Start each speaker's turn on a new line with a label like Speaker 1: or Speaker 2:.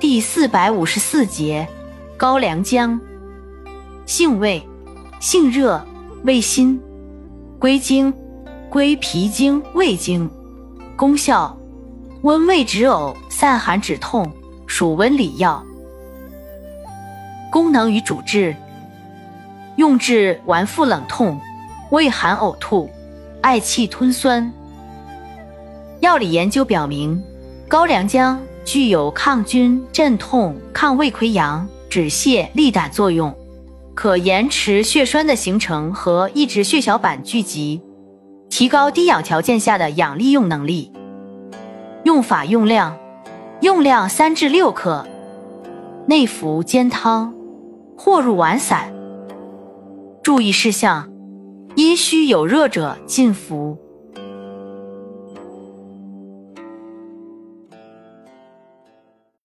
Speaker 1: 第四百五十四节，高良姜，性味，性热，味辛，归经，归脾经、胃经。功效，温胃止呕、散寒止痛，属温里药。功能与主治，用治脘腹冷痛、胃寒呕吐、嗳气吞酸。药理研究表明，高良姜。具有抗菌、镇痛、抗胃溃疡、止泻、利胆作用，可延迟血栓的形成和抑制血小板聚集，提高低氧条件下的氧利用能力。用法用量：用量三至六克，内服煎汤，或入丸散。注意事项：阴虚有热者禁服。